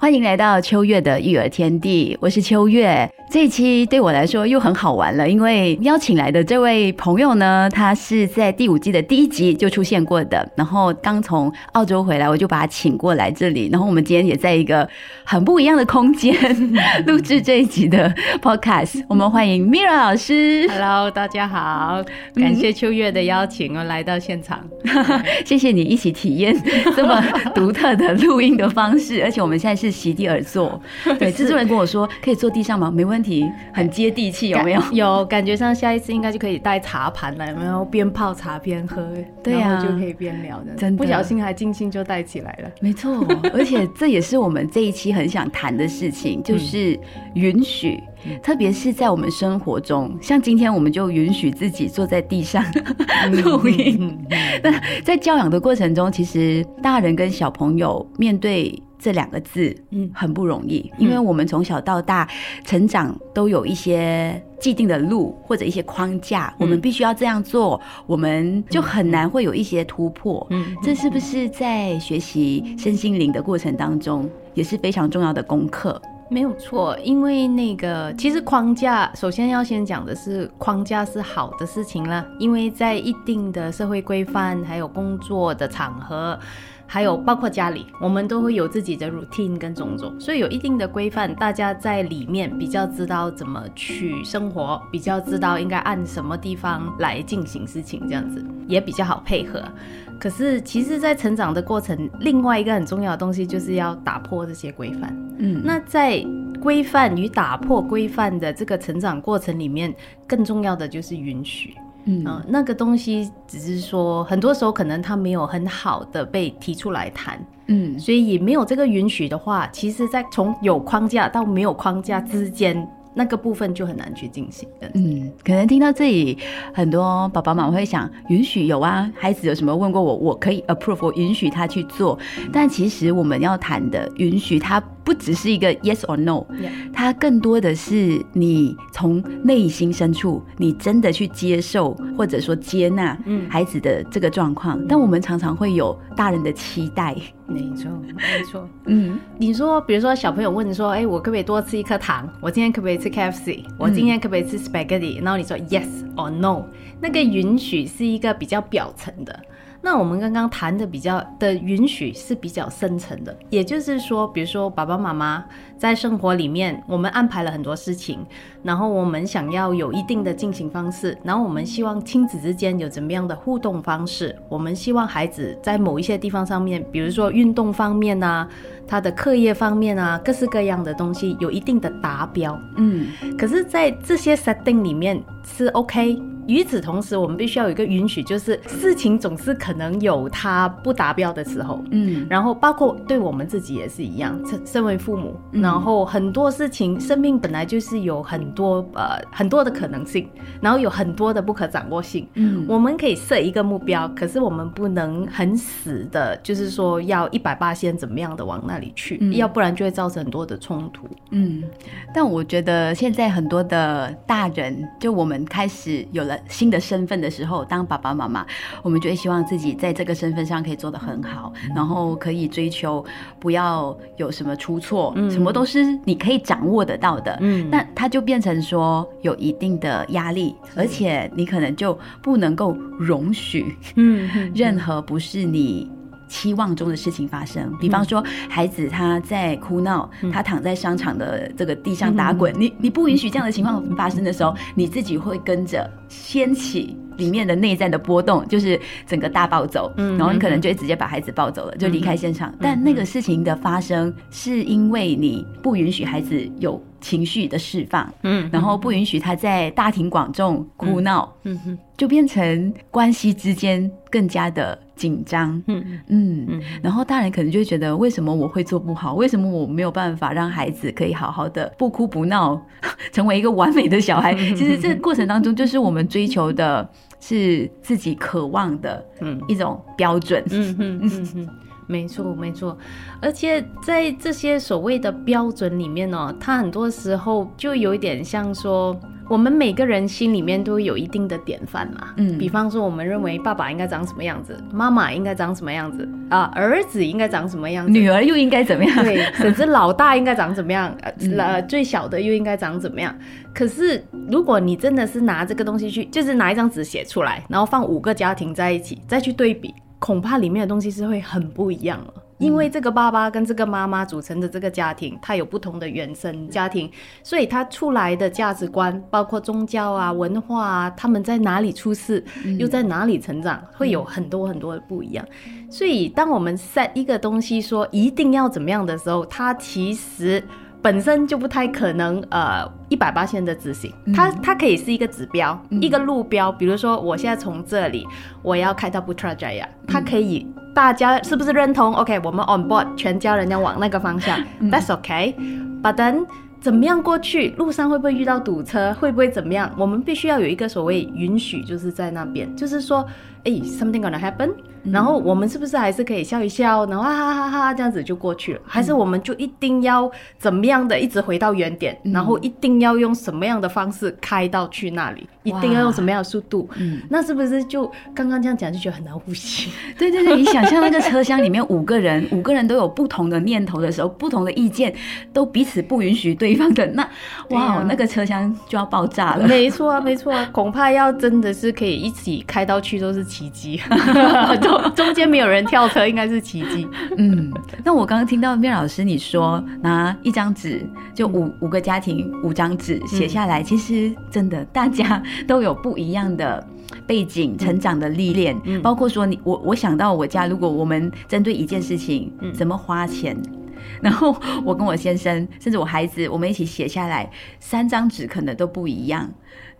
欢迎来到秋月的育儿天地，我是秋月。这一期对我来说又很好玩了，因为邀请来的这位朋友呢，他是在第五季的第一集就出现过的，然后刚从澳洲回来，我就把他请过来这里，然后我们今天也在一个很不一样的空间 录制这一集的 podcast。我们欢迎 Mira 老师。Hello，大家好，感谢秋月的邀请，我来到现场。谢谢你一起体验这么独特的录音的方式，而且我们现在是席地而坐。对，制作人跟我说可以坐地上吗？没问题，很接地气，有没有？有感觉上下一次应该就可以带茶盘了，有没有？边泡茶边喝，对呀然后就可以边聊的。真的不小心还精心就带起来了。没错，而且这也是我们这一期很想谈的事情，就是允许，特别是在我们生活中，像今天我们就允许自己坐在地上录音。那在教养的过程中，其实大人跟小朋友面对。这两个字，嗯，很不容易，因为我们从小到大成长都有一些既定的路或者一些框架，我们必须要这样做，我们就很难会有一些突破。嗯，这是不是在学习身心灵的过程当中也是非常重要的功课？没有错，因为那个其实框架，首先要先讲的是框架是好的事情啦，因为在一定的社会规范，还有工作的场合。还有包括家里，我们都会有自己的 routine 跟种种，所以有一定的规范，大家在里面比较知道怎么去生活，比较知道应该按什么地方来进行事情，这样子也比较好配合。可是，其实，在成长的过程，另外一个很重要的东西就是要打破这些规范。嗯，那在规范与打破规范的这个成长过程里面，更重要的就是允许。嗯、呃，那个东西只是说，很多时候可能它没有很好的被提出来谈，嗯，所以没有这个允许的话，其实，在从有框架到没有框架之间。那个部分就很难去进行的。嗯，可能听到这里，很多爸爸妈妈会想，允许有啊，孩子有什么问过我，我可以 approve，我允许他去做。但其实我们要谈的允许，它不只是一个 yes or no. 它更多的是你从内心深处，你真的去接受或者说接纳孩子的这个状况。嗯、但我们常常会有大人的期待。没错，没错。嗯，你说，比如说小朋友问你说，哎，我可不可以多吃一颗糖？我今天可不可以吃 KFC？我今天可不可以吃 spaghetti？、嗯、然后你说 yes or no，那个允许是一个比较表层的。那我们刚刚谈的比较的允许是比较深层的，也就是说，比如说爸爸妈妈在生活里面，我们安排了很多事情，然后我们想要有一定的进行方式，然后我们希望亲子之间有怎么样的互动方式，我们希望孩子在某一些地方上面，比如说运动方面啊，他的课业方面啊，各式各样的东西有一定的达标，嗯，可是，在这些 setting 里面是 OK。与此同时，我们必须要有一个允许，就是事情总是可能有它不达标的时候，嗯，然后包括对我们自己也是一样，身身为父母，嗯、然后很多事情，生命本来就是有很多呃很多的可能性，然后有很多的不可掌握性，嗯，我们可以设一个目标，可是我们不能很死的，就是说要一百八先怎么样的往那里去，嗯、要不然就会造成很多的冲突，嗯，但我觉得现在很多的大人，就我们开始有了。新的身份的时候，当爸爸妈妈，我们就会希望自己在这个身份上可以做得很好，然后可以追求不要有什么出错，嗯、什么都是你可以掌握得到的。嗯，那它就变成说有一定的压力，而且你可能就不能够容许，嗯，任何不是你。期望中的事情发生，比方说孩子他在哭闹，嗯、他躺在商场的这个地上打滚，嗯、你你不允许这样的情况发生的时候，你自己会跟着掀起里面的内在的波动，就是整个大暴走，嗯、然后你可能就会直接把孩子抱走了，就离开现场。但那个事情的发生，是因为你不允许孩子有情绪的释放，嗯，然后不允许他在大庭广众哭闹，嗯哼，就变成关系之间更加的。紧张，嗯嗯嗯，然后大人可能就会觉得，为什么我会做不好？为什么我没有办法让孩子可以好好的不哭不闹，成为一个完美的小孩？其实这个过程当中，就是我们追求的是自己渴望的一种标准。嗯嗯嗯嗯。没错，没错。而且在这些所谓的标准里面呢，它很多时候就有一点像说。我们每个人心里面都有一定的典范嘛，嗯，比方说我们认为爸爸应该长什么样子，妈妈应该长什么样子啊，儿子应该长什么样子，女儿又应该怎么样？对，甚至老大应该长怎么样，呃，最小的又应该长怎么样？可是如果你真的是拿这个东西去，就是拿一张纸写出来，然后放五个家庭在一起，再去对比，恐怕里面的东西是会很不一样了。因为这个爸爸跟这个妈妈组成的这个家庭，他有不同的原生家庭，所以他出来的价值观，包括宗教啊、文化啊，他们在哪里出世，又在哪里成长，会有很多很多的不一样。所以，当我们 set 一个东西说一定要怎么样的时候，它其实本身就不太可能呃一百八千的执行。它它可以是一个指标，一个路标。比如说，我现在从这里我要开到 Putrajaya，它可以。大家是不是认同？OK，我们 on board，全家人要往那个方向。That's okay。But then，怎么样过去？路上会不会遇到堵车？会不会怎么样？我们必须要有一个所谓允许，就是在那边，就是说。哎，something gonna happen，然后我们是不是还是可以笑一笑，然后哈哈哈哈这样子就过去了？还是我们就一定要怎么样的一直回到原点，然后一定要用什么样的方式开到去那里？一定要用什么样的速度？嗯，那是不是就刚刚这样讲就觉得很难呼吸？对对对，你想象那个车厢里面五个人，五个人都有不同的念头的时候，不同的意见，都彼此不允许对方的，那哇，那个车厢就要爆炸了。没错啊，没错啊，恐怕要真的是可以一起开到去都是。奇迹，中中间没有人跳车，应该是奇迹。嗯，那我刚刚听到面老师你说拿一张纸，就五五个家庭五张纸写下来，其实真的大家都有不一样的背景、成长的历练，包括说你我我想到我家，如果我们针对一件事情怎么花钱，然后我跟我先生，甚至我孩子，我们一起写下来，三张纸可能都不一样。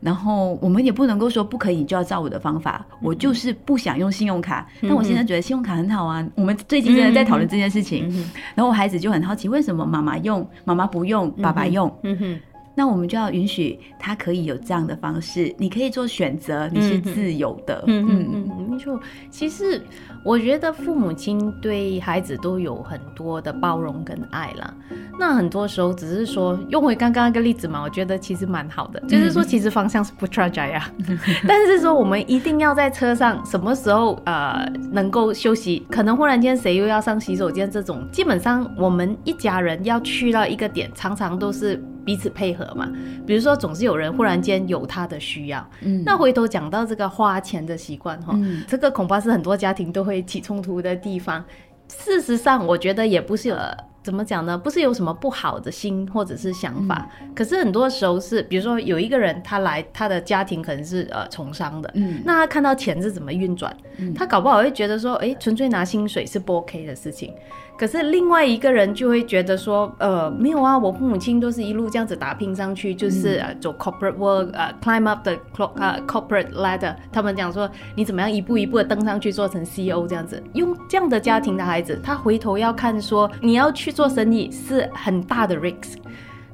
然后我们也不能够说不可以，就要照我的方法。我就是不想用信用卡，但我现在觉得信用卡很好啊。我们最近真的在讨论这件事情，然后我孩子就很好奇，为什么妈妈用，妈妈不用，爸爸用？嗯哼那我们就要允许他可以有这样的方式，你可以做选择，你是自由的。嗯嗯嗯，没错。其实我觉得父母亲对孩子都有很多的包容跟爱啦。那很多时候只是说用回刚刚那个例子嘛，我觉得其实蛮好的，就是说其实方向是不 t r a j 呀，但是说我们一定要在车上什么时候呃能够休息，可能忽然间谁又要上洗手间这种，基本上我们一家人要去到一个点，常常都是。彼此配合嘛，比如说总是有人忽然间有他的需要，嗯，那回头讲到这个花钱的习惯哈，这个恐怕是很多家庭都会起冲突的地方。事实上，我觉得也不是有。怎么讲呢？不是有什么不好的心或者是想法，可是很多时候是，比如说有一个人他来，他的家庭可能是呃从商的，嗯，那他看到钱是怎么运转，他搞不好会觉得说，哎，纯粹拿薪水是不 OK 的事情。可是另外一个人就会觉得说，呃，没有啊，我父母亲都是一路这样子打拼上去，就是呃走 corporate work，呃 climb up the 呃 corporate ladder。他们讲说，你怎么样一步一步的登上去做成 CEO 这样子，用这样的家庭的孩子，他回头要看说，你要去做生意是很大的 risk。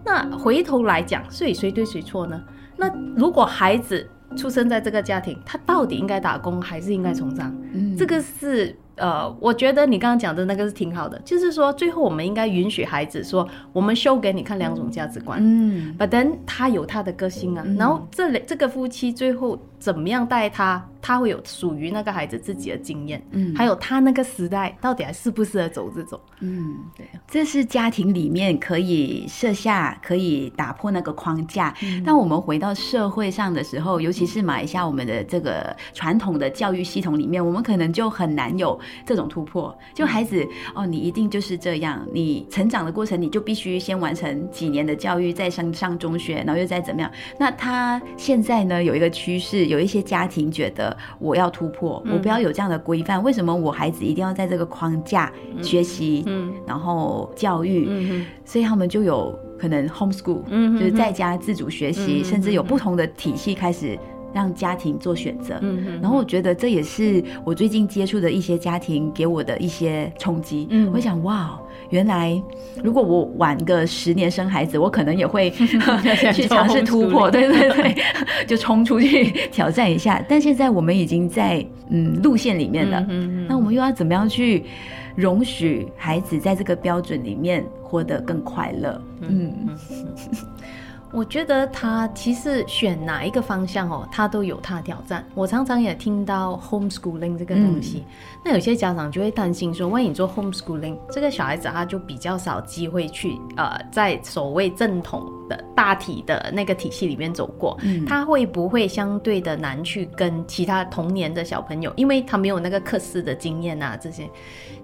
那回头来讲，所以谁对谁错呢？那如果孩子出生在这个家庭，他到底应该打工还是应该从商？嗯，这个是。呃，我觉得你刚刚讲的那个是挺好的，就是说最后我们应该允许孩子说，我们 show 给你看两种价值观，嗯，but then 他有他的个性啊，然后这这个夫妻最后怎么样带他？他会有属于那个孩子自己的经验，嗯，还有他那个时代到底还适不适合走这种，嗯，对，这是家庭里面可以设下、可以打破那个框架。当我们回到社会上的时候，尤其是马来西亚我们的这个传统的教育系统里面，我们可能就很难有这种突破。就孩子哦，你一定就是这样，你成长的过程你就必须先完成几年的教育，再上上中学，然后又再怎么样。那他现在呢有一个趋势，有一些家庭觉得。我要突破，我不要有这样的规范。为什么我孩子一定要在这个框架学习，然后教育？所以他们就有可能 homeschool，就是在家自主学习，甚至有不同的体系开始让家庭做选择。然后我觉得这也是我最近接触的一些家庭给我的一些冲击。嗯我想，哇。原来，如果我晚个十年生孩子，我可能也会 去尝试突破，对 对对，就冲出去挑战一下。但现在我们已经在嗯路线里面了，那我们又要怎么样去容许孩子在这个标准里面活得更快乐。嗯。我觉得他其实选哪一个方向哦，他都有他的挑战。我常常也听到 homeschooling 这个东西，那有些家长就会担心说，万一你做 homeschooling，这个小孩子他就比较少机会去呃，在所谓正统的大体的那个体系里面走过，他会不会相对的难去跟其他同年的小朋友，因为他没有那个课室的经验啊这些。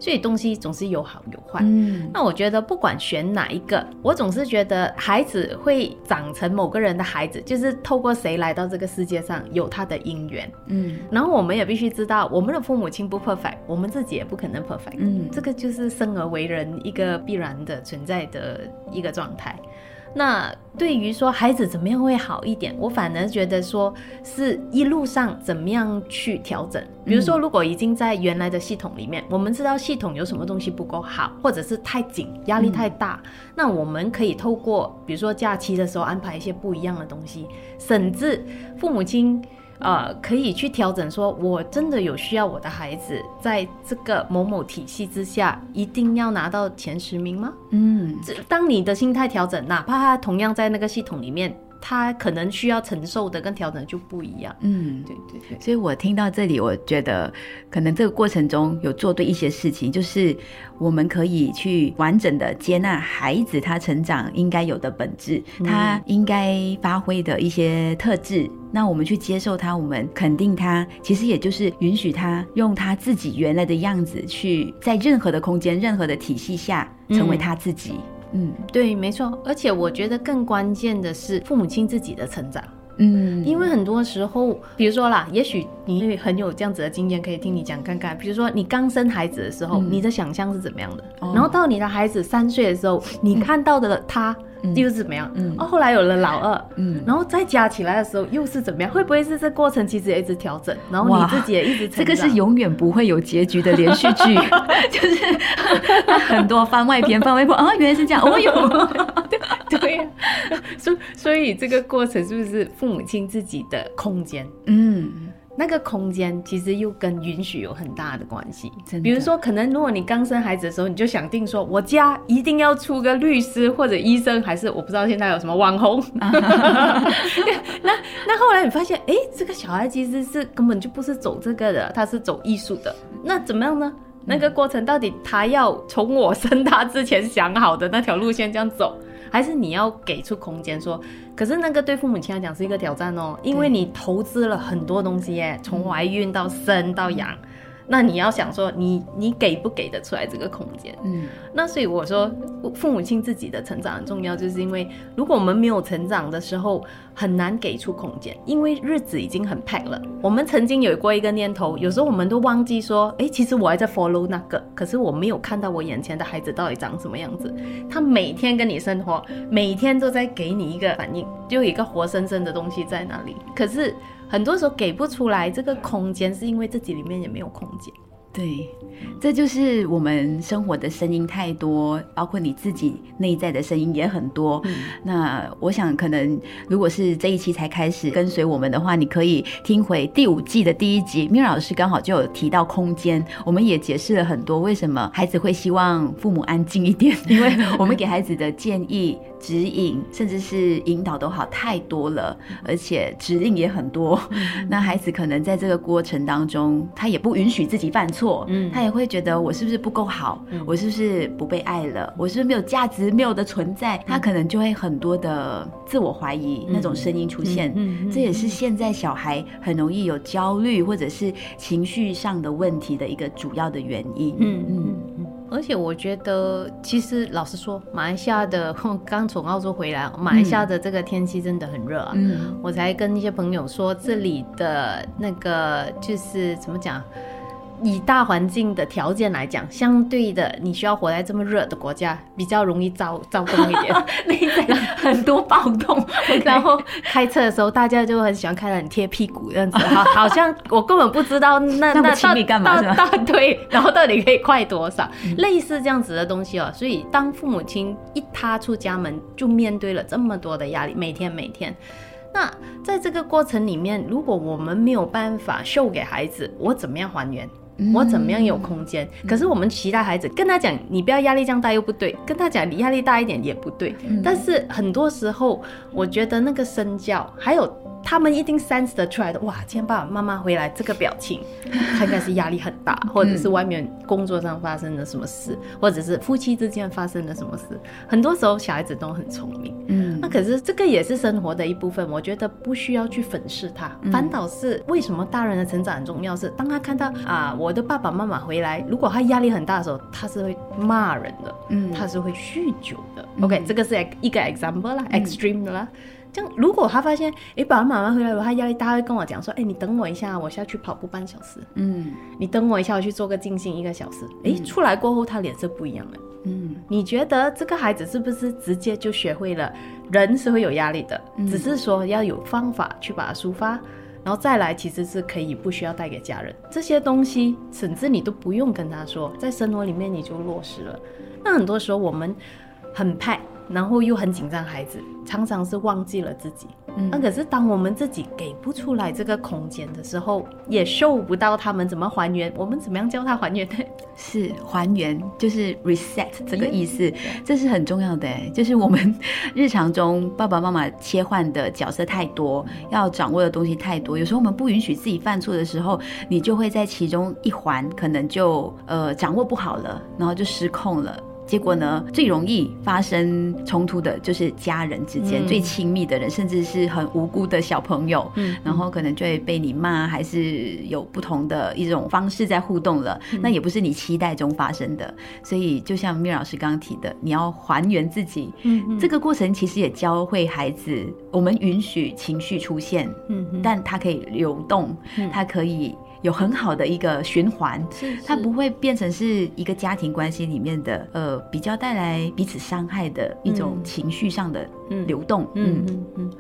所以东西总是有好有坏。嗯，那我觉得不管选哪一个，我总是觉得孩子会长成某个人的孩子，就是透过谁来到这个世界上有他的因缘。嗯，然后我们也必须知道，我们的父母亲不 perfect，我们自己也不可能 perfect。嗯，这个就是生而为人一个必然的存在的一个状态。那对于说孩子怎么样会好一点，我反而觉得说是一路上怎么样去调整。比如说，如果已经在原来的系统里面，我们知道系统有什么东西不够好，或者是太紧、压力太大，那我们可以透过比如说假期的时候安排一些不一样的东西，甚至父母亲。呃，可以去调整，说我真的有需要我的孩子在这个某某体系之下，一定要拿到前十名吗？嗯，这当你的心态调整，哪怕他同样在那个系统里面。他可能需要承受的跟调整就不一样。嗯，对对对。所以我听到这里，我觉得可能这个过程中有做对一些事情，就是我们可以去完整的接纳孩子他成长应该有的本质，他应该发挥的一些特质。那我们去接受他，我们肯定他，其实也就是允许他用他自己原来的样子去在任何的空间、任何的体系下成为他自己。嗯，对，没错，而且我觉得更关键的是父母亲自己的成长。嗯，因为很多时候，比如说啦，也许你很有这样子的经验，可以听你讲看看。比如说你刚生孩子的时候，你的想象是怎么样的？然后到你的孩子三岁的时候，你看到的他。又是怎么样？嗯，哦，后来有了老二，嗯，然后再加起来的时候又是怎么样？会不会是这过程其实也一直调整，然后你自己也一直这个是永远不会有结局的连续剧，就是很多番外篇、番外篇啊，原来是这样，哦哟，对对，所所以这个过程是不是父母亲自己的空间？嗯。那个空间其实又跟允许有很大的关系。比如说，可能如果你刚生孩子的时候，你就想定说，我家一定要出个律师或者医生，还是我不知道现在有什么网红。那那后来你发现，哎，这个小孩其实是根本就不是走这个的，他是走艺术的。那怎么样呢？那个过程到底他要从我生他之前想好的那条路线这样走？还是你要给出空间说，可是那个对父母亲来讲是一个挑战哦，因为你投资了很多东西耶，从怀孕到生到养。那你要想说，你你给不给得出来这个空间？嗯，那所以我说，父母亲自己的成长很重要，就是因为如果我们没有成长的时候，很难给出空间，因为日子已经很 pack 了。我们曾经有过一个念头，有时候我们都忘记说，哎，其实我还在 follow 那个，可是我没有看到我眼前的孩子到底长什么样子。他每天跟你生活，每天都在给你一个反应，就有一个活生生的东西在那里。可是。很多时候给不出来这个空间，是因为自己里面也没有空间。对，这就是我们生活的声音太多，包括你自己内在的声音也很多。那我想，可能如果是这一期才开始跟随我们的话，你可以听回第五季的第一集，缪老师刚好就有提到空间，我们也解释了很多为什么孩子会希望父母安静一点，因为我们给孩子的建议。指引甚至是引导都好太多了，而且指令也很多。那孩子可能在这个过程当中，他也不允许自己犯错，嗯，他也会觉得我是不是不够好，我是不是不被爱了，我是不是没有价值，没有的存在，他可能就会很多的自我怀疑那种声音出现。嗯，这也是现在小孩很容易有焦虑或者是情绪上的问题的一个主要的原因。嗯嗯嗯。而且我觉得，其实老实说，马来西亚的 刚从澳洲回来，马来西亚的这个天气真的很热啊。嗯，我才跟一些朋友说，这里的那个就是怎么讲？以大环境的条件来讲，相对的，你需要活在这么热的国家，比较容易遭遭冻一点，那很多暴动。然后开车的时候，大家就很喜欢开的很贴屁股这样子，好，好像我根本不知道那 那到底干嘛到对，然后到底可以快多少，类似这样子的东西哦。所以当父母亲一踏出家门，就面对了这么多的压力，每天每天。那在这个过程里面，如果我们没有办法秀给孩子，我怎么样还原？我怎么样有空间？可是我们其他孩子跟他讲，你不要压力这样大又不对，跟他讲你压力大一点也不对。但是很多时候，我觉得那个身教还有。他们一定 sense 得出来的，哇！今天爸爸妈妈回来这个表情，他应该是压力很大，或者是外面工作上发生了什么事，或者是夫妻之间发生了什么事。很多时候小孩子都很聪明，嗯，那可是这个也是生活的一部分。我觉得不需要去粉饰他，反倒是为什么大人的成长很重要？是当他看到啊，我的爸爸妈妈回来，如果他压力很大的时候，他是会骂人的，嗯，他是会酗酒的。OK，这个是一个 example 啦，extreme 的啦。这样，如果他发现，哎，爸爸妈妈回来了，他压力大，会跟我讲说，哎，你等我一下，我下去跑步半小时。嗯，你等我一下，我去做个静心一个小时。哎，出来过后，他脸色不一样了。嗯，你觉得这个孩子是不是直接就学会了人是会有压力的？只是说要有方法去把它抒发，然后再来，其实是可以不需要带给家人这些东西，甚至你都不用跟他说，在生活里面你就落实了。那很多时候我们很怕。然后又很紧张，孩子常常是忘记了自己。嗯，那可是当我们自己给不出来这个空间的时候，也受不到他们怎么还原。我们怎么样教他还原呢？是还原，就是 reset 这个意思，这是很重要的。就是我们日常中爸爸妈妈切换的角色太多，要掌握的东西太多，有时候我们不允许自己犯错的时候，你就会在其中一环可能就呃掌握不好了，然后就失控了。结果呢，最容易发生冲突的就是家人之间最亲密的人，甚至是很无辜的小朋友，嗯，然后可能就会被你骂，还是有不同的一种方式在互动了。那也不是你期待中发生的，所以就像缪老师刚刚提的，你要还原自己，嗯，这个过程其实也教会孩子，我们允许情绪出现，嗯，但它可以流动，它可以。有很好的一个循环，它不会变成是一个家庭关系里面的呃比较带来彼此伤害的一种情绪上的流动。嗯嗯嗯。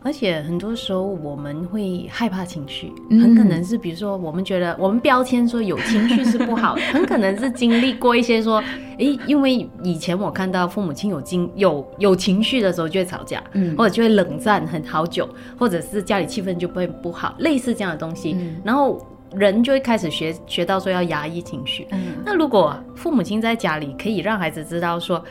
而且很多时候我们会害怕情绪，很可能是比如说我们觉得我们标签说有情绪是不好，很可能是经历过一些说，诶，因为以前我看到父母亲有经有有情绪的时候就会吵架，嗯，或者就会冷战很好久，或者是家里气氛就会不好，类似这样的东西，然后。人就会开始学学到说要压抑情绪。嗯，那如果父母亲在家里可以让孩子知道说，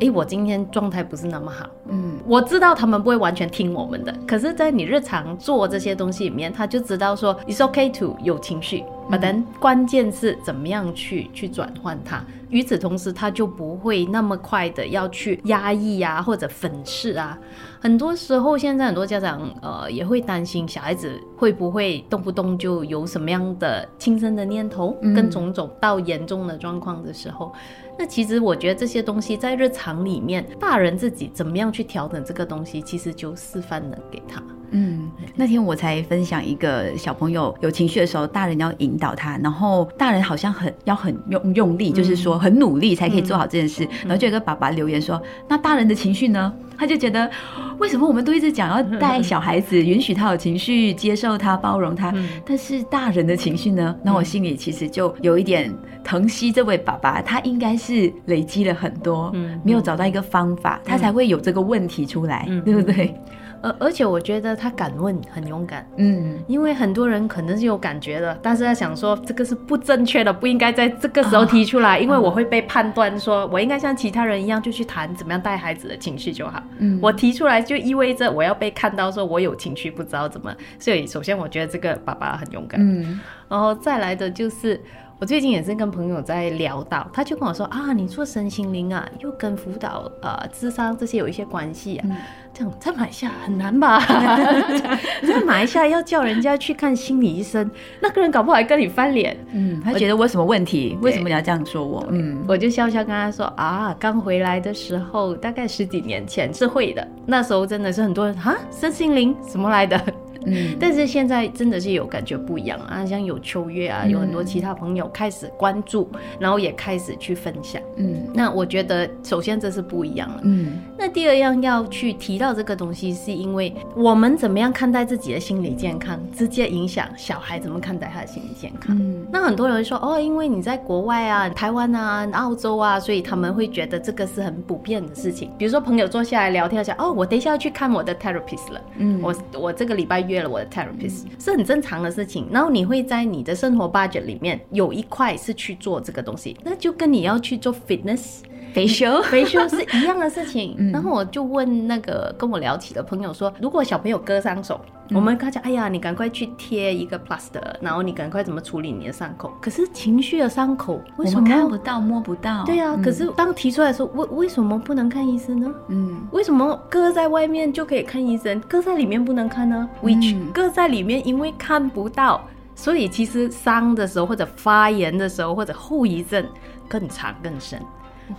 哎，我今天状态不是那么好。嗯，我知道他们不会完全听我们的，可是，在你日常做这些东西里面，他就知道说，it's okay to 有情绪。But then 关键是怎么样去去转换它。与此同时，他就不会那么快的要去压抑啊，或者粉饰啊。很多时候，现在很多家长呃也会担心小孩子会不会动不动就有什么样的轻生的念头，跟种种到严重的状况的时候，那其实我觉得这些东西在日常里面，大人自己怎么样去调整这个东西，其实就示范了给他。嗯，那天我才分享一个小朋友有情绪的时候，大人要引导他，然后大人好像很要很用用力，就是说很努力才可以做好这件事。然后就有个爸爸留言说：“那大人的情绪呢？”他就觉得为什么我们都一直讲要带小孩子，允许他有情绪，接受他，包容他，但是大人的情绪呢？那我心里其实就有一点疼惜这位爸爸，他应该是累积了很多，没有找到一个方法，他才会有这个问题出来，对不对？而而且我觉得他敢问很勇敢，嗯，因为很多人可能是有感觉的，但是他想说这个是不正确的，不应该在这个时候提出来，因为我会被判断说我应该像其他人一样就去谈怎么样带孩子的情绪就好，嗯，我提出来就意味着我要被看到说我有情绪不知道怎么，所以首先我觉得这个爸爸很勇敢，嗯，然后再来的就是。我最近也是跟朋友在聊到，他就跟我说啊，你做身心灵啊，又跟辅导、呃、智商这些有一些关系啊。这样在马来西亚很难吧？在马来西亚要叫人家去看心理医生，那个人搞不好还跟你翻脸。嗯，他觉得我什么问题？为什么你要这样说我？嗯，我就笑笑跟他说啊，刚回来的时候，大概十几年前是会的，那时候真的是很多人啊，身心灵什么来的？嗯，但是现在真的是有感觉不一样啊，像有秋月啊，有很多其他朋友开始关注，然后也开始去分享。嗯，那我觉得首先这是不一样了。嗯，那第二样要去提到这个东西，是因为我们怎么样看待自己的心理健康，直接影响小孩怎么看待他的心理健康。嗯那很多人会说，哦，因为你在国外啊，台湾啊、澳洲啊，所以他们会觉得这个是很普遍的事情。比如说朋友坐下来聊天，讲，哦，我等一下要去看我的 therapist 了，嗯我我这个礼拜约了我的 therapist，、是很正常的事情。然后你会在你的生活 budget 里面有一块是去做这个东西，那就跟你要去做 fitness。Facial 维修是一样的事情。然后我就问那个跟我聊起的朋友说，如果小朋友割伤手，我们跟他讲，哎呀，你赶快去贴一个 plaster，然后你赶快怎么处理你的伤口。可是情绪的伤口为什我们看不？到摸不到，对呀、可是当提出来的时候，为为什么不能看医生呢？嗯为什么割在外面就可以看医生，割在里面不能看呢？Which 嗯割在里面因为看不到，所以其实伤的时候或者发炎的时候或者后遗症更长更深。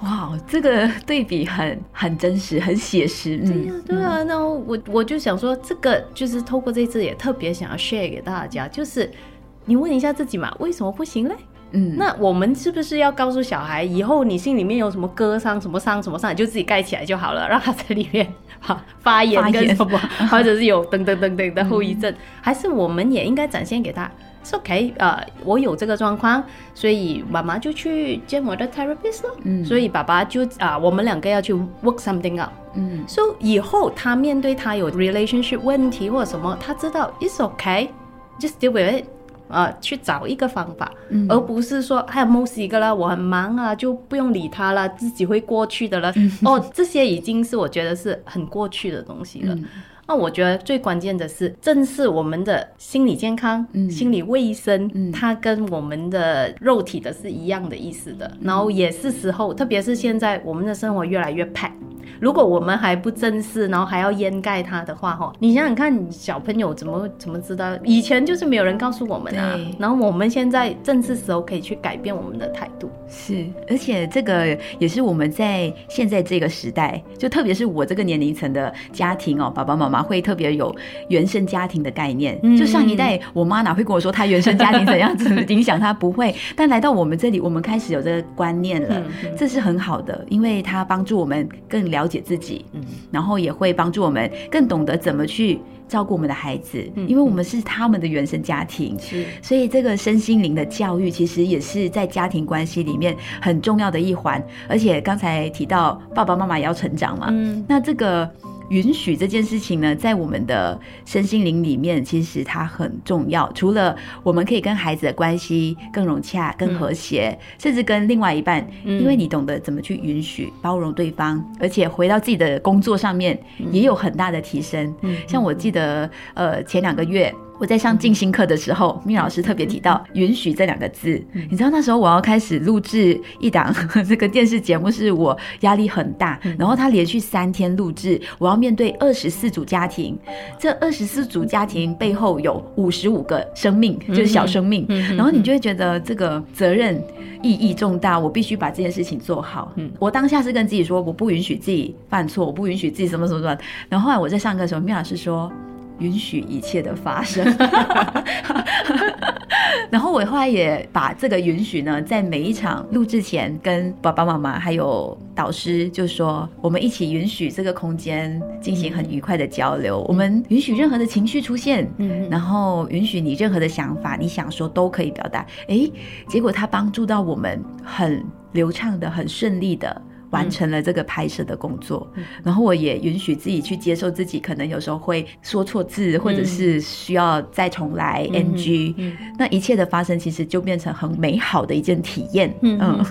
哇，这个对比很很真实，很写实，对呀、嗯，对啊，那我我就想说，这个就是透过这次也特别想要 share 给大家，就是你问一下自己嘛，为什么不行嘞？嗯，那我们是不是要告诉小孩，以后你心里面有什么割伤、什么伤、什么伤，你就自己盖起来就好了，让他在里面哈发炎发炎跟什么，或者是有等等等等的后遗症，还是我们也应该展现给他。是 OK，呃，我有这个状况，所以妈妈就去见我的 therapist 咯。嗯所以爸爸就啊、我们两个要去 work something out。嗯 So 以后他面对他有 relationship 问题或者什么，他知道 it's okay，just deal with it，啊、去找一个方法，嗯而不是说哎呀某一个啦，我很忙啊，就不用理他了，自己会过去的了。嗯哦，这些已经是我觉得是很过去的东西了。嗯那我觉得最关键的是正视我们的心理健康、嗯心理卫生，嗯它跟我们的肉体的是一样的意思的。嗯然后也是时候，特别是现在我们的生活越来越 pack，如果我们还不正视，然后还要掩盖它的话，哈，你想想看，小朋友怎么怎么知道？以前就是没有人告诉我们啊，然后我们现在正是时候可以去改变我们的态度。是，而且这个也是我们在现在这个时代，就特别是我这个年龄层的家庭哦，爸爸妈妈会特别有原生家庭的概念。嗯就上一代，我妈哪会跟我说她原生家庭怎样子 影响她？不会。但来到我们这里，我们开始有这个观念了，这是很好的，因为它帮助我们更了解自己，嗯然后也会帮助我们更懂得怎么去照顾我们的孩子，嗯因为我们是他们的原生家庭。是，所以这个身心灵的教育，其实也是在家庭关系里面很重要的一环。而且刚才提到爸爸妈妈也要成长嘛，嗯那这个允许这件事情呢，在我们的身心灵里面，其实它很重要。除了我们可以跟孩子的关系更融洽、更和谐，甚至跟另外一半，嗯因为你懂得怎么去允许、包容对方，而且回到自己的工作上面，也有很大的提升。嗯像我记得，呃，前两个月。我在上静心课的时候，蜜老师特别提到“允许”这两个字。你知道那时候我要开始录制一档 这个电视节目，是我压力很大，然后他连续三天录制，我要面对二十四组家庭，这二十四组家庭背后有五十五个生命，就是小生命，然后你就会觉得这个责任意义重大，我必须把这件事情做好。嗯我当下是跟自己说，我不允许自己犯错，我不允许自己什么什么什么。然后后来我在上课的时候，蜜老师说。允许一切的发生，然后我后来也把这个允许呢，在每一场录制前跟爸爸妈妈还有导师就说，我们一起允许这个空间进行很愉快的交流，我们允许任何的情绪出现，嗯然后允许你任何的想法，你想说都可以表达。诶，结果他帮助到我们很流畅的、很顺利的。完成了这个拍摄的工作，然后我也允许自己去接受自己可能有时候会说错字，或者是需要再重来 NG，、嗯。那一切的发生其实就变成很美好的一件体验。嗯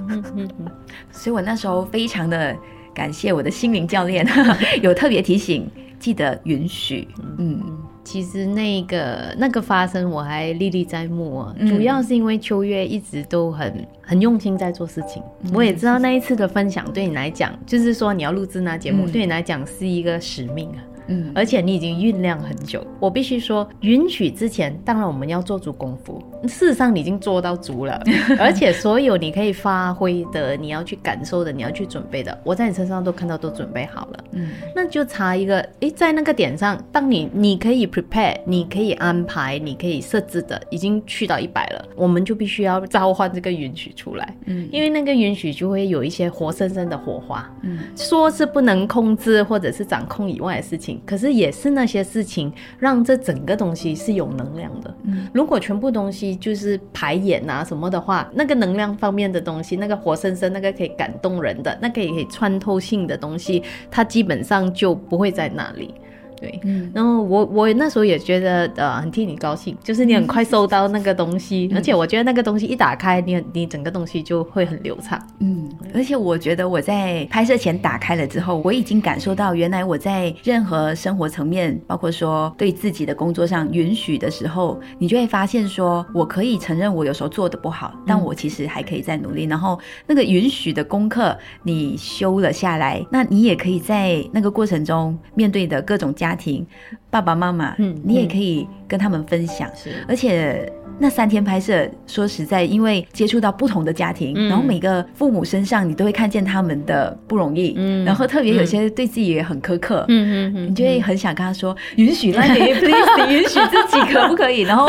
所以我那时候非常的感谢我的心灵教练，有特别提醒，记得允许。嗯其实那个那个发生我还历历在目啊，嗯主要是因为秋月一直都很很用心在做事情。我也知道那一次的分享对你来讲，就是说你要录制那节目，嗯对你来讲是一个使命啊。嗯，而且你已经酝酿很久。我必须说，允许之前，当然我们要做足功夫。事实上，你已经做到足了，而且所有你可以发挥的、你要去感受的、你要去准备的，我在你身上都看到都准备好了。嗯，那就差一个，诶，在那个点上，当你你可以 prepare，你可以安排，你可以设置的，已经去到一百了，我们就必须要召唤这个允许出来。嗯，因为那个允许就会有一些活生生的火花。嗯，说是不能控制或者是掌控以外的事情，可是也是那些事情让这整个东西是有能量的。嗯，如果全部东西就是排演啊什么的话，那个能量方面的东西，那个活生生、那个可以感动人的、那个可以穿透性的东西，它基本上就不会在那里。对，嗯，然后我我那时候也觉得呃很替你高兴，就是你很快收到那个东西，而且我觉得那个东西一打开，你你整个东西就会很流畅，嗯，而且我觉得我在拍摄前打开了之后，我已经感受到原来我在任何生活层面，包括说对自己的工作上允许的时候，你就会发现说我可以承认我有时候做的不好，但我其实还可以再努力，然后那个允许的功课你修了下来，那你也可以在那个过程中面对的各种家庭。爸爸妈妈，嗯，你也可以跟他们分享，是，而且。那三天拍摄，说实在，因为接触到不同的家庭，然后每个父母身上，你都会看见他们的不容易，嗯，然后特别有些对自己也很苛刻，嗯嗯嗯，你就会很想跟他说，允许那 你 please 允许自己可不可以？然后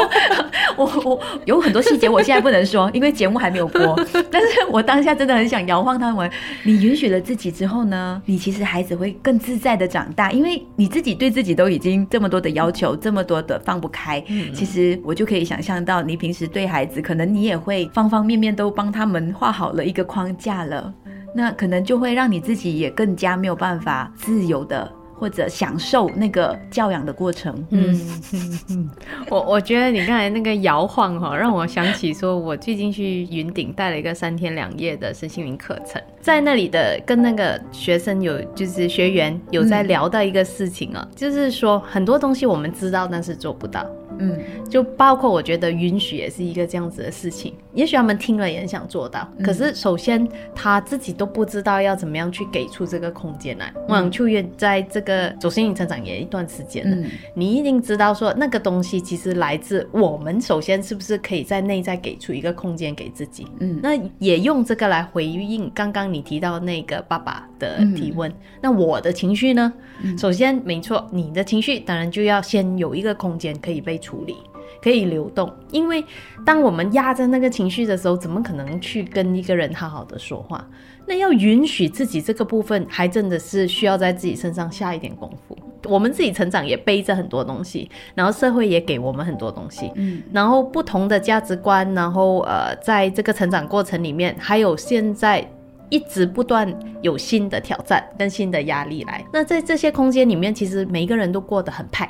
我我有很多细节，我现在不能说，因为节目还没有播，但是我当下真的很想摇晃他们。你允许了自己之后呢，你其实孩子会更自在的长大，因为你自己对自己都已经这么多的要求，这么多的放不开，其实我就可以想象到。你平时对孩子，可能你也会方方面面都帮他们画好了一个框架了，那可能就会让你自己也更加没有办法自由的或者享受那个教养的过程。嗯，我我觉得你刚才那个摇晃哈，让我想起说，我最近去云顶带了一个三天两夜的身心灵课程，在那里的跟那个学生有就是学员有在聊到一个事情啊，就是说很多东西我们知道，但是做不到。嗯，就包括我觉得允许也是一个这样子的事情。也许他们听了也很想做到，可是首先他自己都不知道要怎么样去给出这个空间来。我想秋月在这个走心灵成长也一段时间了，你一定知道说那个东西其实来自我们。首先是不是可以在内在给出一个空间给自己？嗯，那也用这个来回应刚刚你提到那个爸爸的提问。那我的情绪呢？首先没错，你的情绪当然就要先有一个空间可以被。处理可以流动，因为当我们压着那个情绪的时候，怎么可能去跟一个人好好的说话？那要允许自己这个部分，还真的是需要在自己身上下一点功夫。我们自己成长也背着很多东西，然后社会也给我们很多东西，嗯，然后不同的价值观，然后呃，在这个成长过程里面，还有现在一直不断有新的挑战跟新的压力来。那在这些空间里面，其实每一个人都过得很派。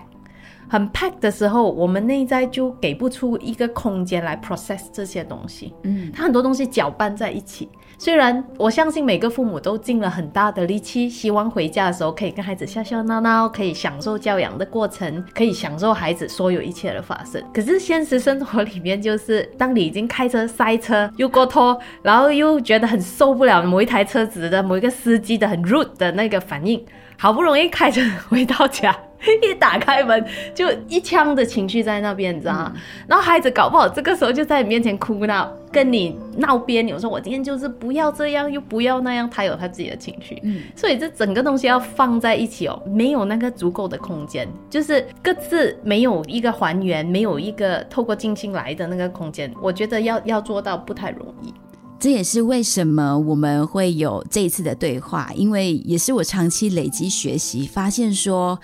很 pack 的时候，我们内在就给不出一个空间来 process 这些东西。嗯，它很多东西搅拌在一起。虽然我相信每个父母都尽了很大的力气，希望回家的时候可以跟孩子笑笑闹闹，可以享受教养的过程，可以享受孩子所有一切的发生。可是现实生活里面，就是当你已经开车塞车又过拖，然后又觉得很受不了某一台车子的某一个司机的很 rude 的那个反应，好不容易开车回到家。一打开门，就一腔的情绪在那边，你知道吗？然后孩子搞不好这个时候就在你面前哭闹，跟你闹别扭，说我今天就是不要这样，又不要那样，他有他自己的情绪。嗯，所以这整个东西要放在一起哦，没有那个足够的空间，就是各自没有一个还原，没有一个透过静心来的那个空间，我觉得要要做到不太容易。这也是为什么我们会有这一次的对话，因为也是我长期累积学习发现说。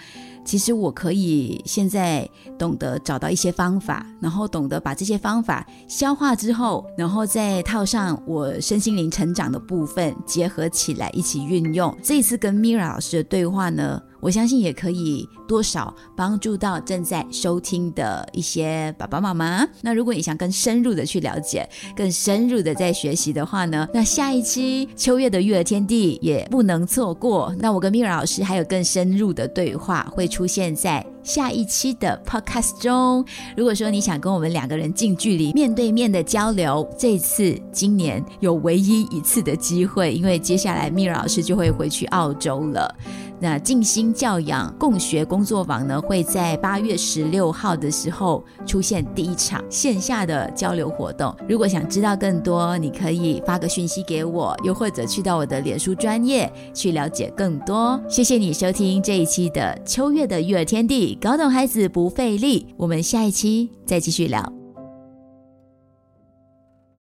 其实我可以现在懂得找到一些方法，然后懂得把这些方法消化之后，然后再套上我身心灵成长的部分，结合起来一起运用。这一次跟 Mira 老师的对话呢？我相信也可以多少帮助到正在收听的一些爸爸妈妈。那如果你想更深入的去了解，更深入的在学习的话呢，那下一期秋月的育儿天地也不能错过。那我跟米尔老师还有更深入的对话会出现在下一期的 podcast 中。如果说你想跟我们两个人近距离面对面的交流，这次今年有唯一一次的机会，因为接下来米尔老师就会回去澳洲了。那静心教养共学工作坊呢，会在八月十六号的时候出现第一场线下的交流活动。如果想知道更多，你可以发个讯息给我，又或者去到我的脸书专业去了解更多。谢谢你收听这一期的秋月的育儿天地，搞懂孩子不费力。我们下一期再继续聊。